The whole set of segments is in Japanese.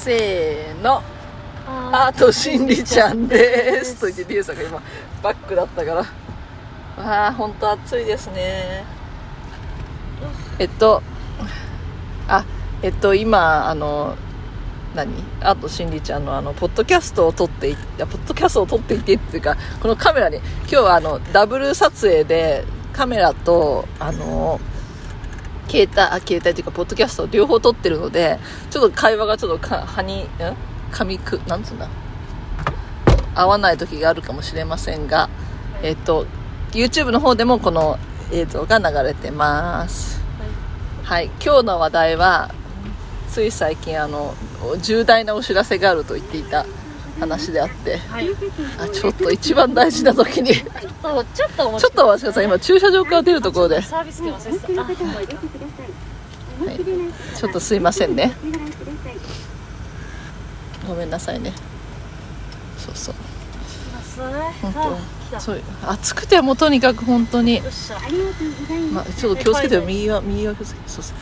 せーのアートしんりちゃんです。と言ってリュウさんが今バックだったから。ああ本当暑いですね。えっとあえっと今あの何？あとしんりちゃんのあのポッドキャストを撮っていやポッドキャストを撮っていてっていうかこのカメラに今日はあのダブル撮影でカメラとあの携帯あ携帯っていうかポッドキャスト両方撮ってるのでちょっと会話がちょっとかはにん噛みくなんつうんだ？合わない時があるかもしれませんがえっと YouTube の方でもこの映像が流れてます。はい。今日の話題はつい最近あの重大なお知らせがあると言っていた話であって。はい、あちょっと一番大事な時に。ちちょっとちょっとお待ちください今駐車場から出るところで。サービス券忘れてたあはい、ちょっとすいませんね。ごめんなさいね。そうそう。本当そう暑くてもうとにかく本当に。まあ、ちょっと気をつけてよ。右は右は気をつけてそうそう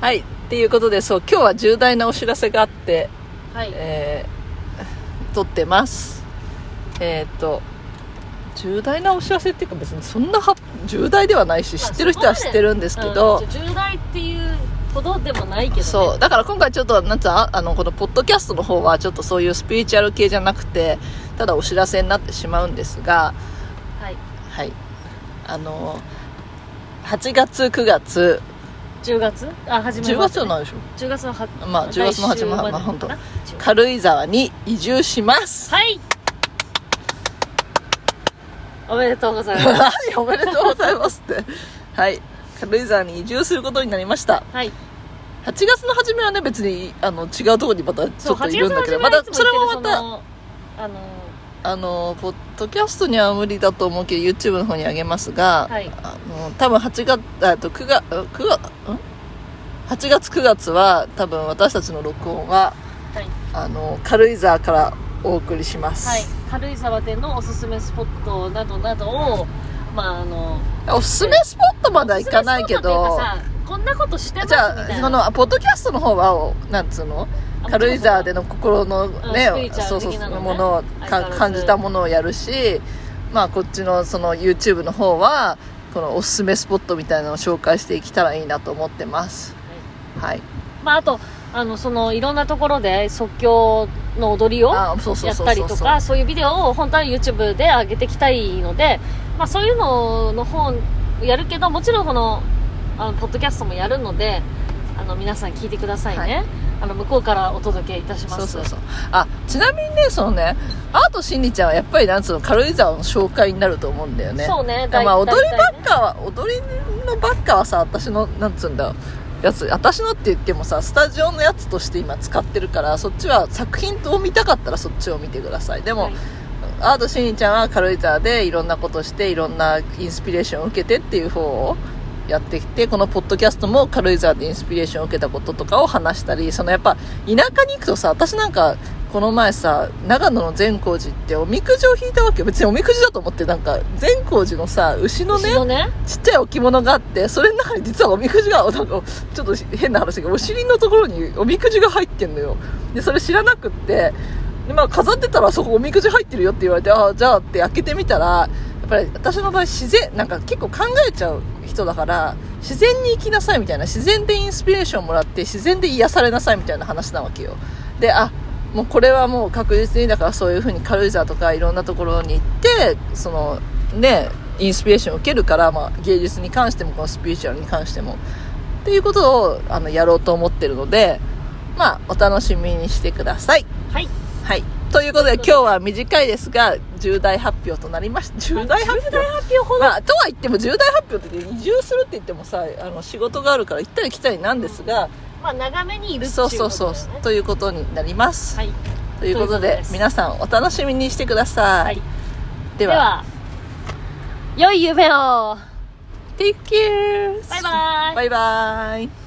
はい。っていうことでそう今日は重大なお知らせがあって。はい。えー、撮ってます。えっ、と重大なお知らせっていうか別にそんなは重大ではないし知ってる人は知ってるんですけど、うん重大っていうほどでもないけど、ね、そうだから今回ちょっとなんつああのこのポッドキャストの方はちょっとそういうスピリチュアル系じゃなくてただお知らせになってしまうんですが。はい。はい。あの8月9月10月あ始まり10ます月はないでしょ。10月のはまあ10月の始まりまあ本当。軽井沢に移住します。はい。おめでとうございます。何 おめでとうございますって。はい。軽井沢に移住することになりました。はい。8月の初めはね別にあの違うところにまたちょっといるんだけど8またそれもまたあのあのポッドキャストには無理だと思うけど YouTube の方にあげますが、はい。あの多分8月あと9月9月ん？8月9月は多分私たちの録音ははい、あの軽井沢からお送りします、はい、軽井沢でのおすすめスポットなどなどをまああのおすすめスポットまでは行かないけどこんなことしてますじゃあそのポッドキャストの方はおなんつうの？あ軽井沢での心のねそうそうものを感じたものをやるしまあこっちのその YouTube の方はこのおすすめスポットみたいなのを紹介していけたらいいなと思ってます。はい。まああとあのそのいろんなところで即興の踊りをやったりとかそういうビデオを本当は YouTube で上げていきたいので、まあ、そういうのの方やるけどもちろんこのあのポッドキャストもやるのであの皆さん聞いてくださいね、はい。あの向こうからお届けいたします。そうそうそう。あちなみにねそのね。アートしんりちゃんはやっぱりなんつうの軽井沢の紹介になると思うんだよね。そうね。まあ踊りばっかは踊りのばっかはさ私のなんつうんだやつ。私のって言ってもさスタジオのやつとして今使ってるからそっちは作品を見たかったらそっちを見てください。でも、はい。アートしんりちゃんは軽井沢でいろんなことしていろんなインスピレーションを受けてっていう方をやってきてこのポッドキャストも軽井沢でインスピレーションを受けたこととかを話したりそのやっぱ田舎に行くとさ私なんかこの前さ長野の善光寺っておみくじを引いたわけよ。別におみくじだと思ってなんか善光寺のさ牛のね後ろね？ちっちゃい置物があってそれの中に実はおみくじがなんかちょっと変な話だけどお尻のところにおみくじが入ってんのよ。でそれ知らなくってで、まあ、飾ってたらそこおみくじ入ってるよって言われてああじゃあって開けてみたらやっぱり私の場合自然なんか結構考えちゃう人だから自然に生きなさいみたいな自然でインスピレーションもらって自然で癒されなさいみたいな話なわけよ。であもうこれはもう確実にだからそういう風に軽井沢とかいろんなところに行ってそのねインスピレーションを受けるから、まあ、芸術に関してもこのスピリチュアルに関しても。っていうことをあのやろうと思ってるのでまあお楽しみにしてください。はい。はいということで今日は短いですが重大発表となりました。重大発表？ほど、まあ、とは言っても重大発表って移住するって言ってもさあの仕事があるから行ったり来たりなんですが、まあ長めにいるっていうそうことそうそうだよねということになります、はい。ということでと皆さんお楽しみにしてください、はい。では。では良い夢を。Take care! バイバイバイバイ